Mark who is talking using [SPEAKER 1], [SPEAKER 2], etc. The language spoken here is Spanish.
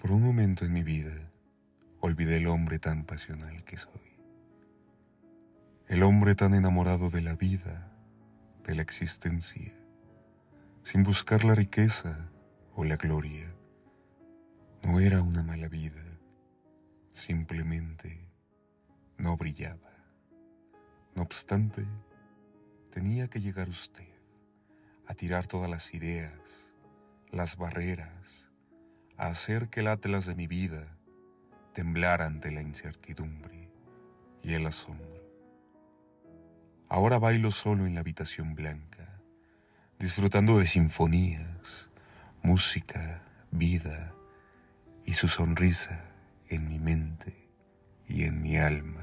[SPEAKER 1] Por un momento en mi vida olvidé el hombre tan pasional que soy. El hombre tan enamorado de la vida, de la existencia, sin buscar la riqueza o la gloria. No era una mala vida, simplemente no brillaba. No obstante, tenía que llegar usted a tirar todas las ideas, las barreras, hacer que el atlas de mi vida temblara ante la incertidumbre y el asombro. Ahora bailo solo en la habitación blanca, disfrutando de sinfonías, música, vida y su sonrisa en mi mente y en mi alma.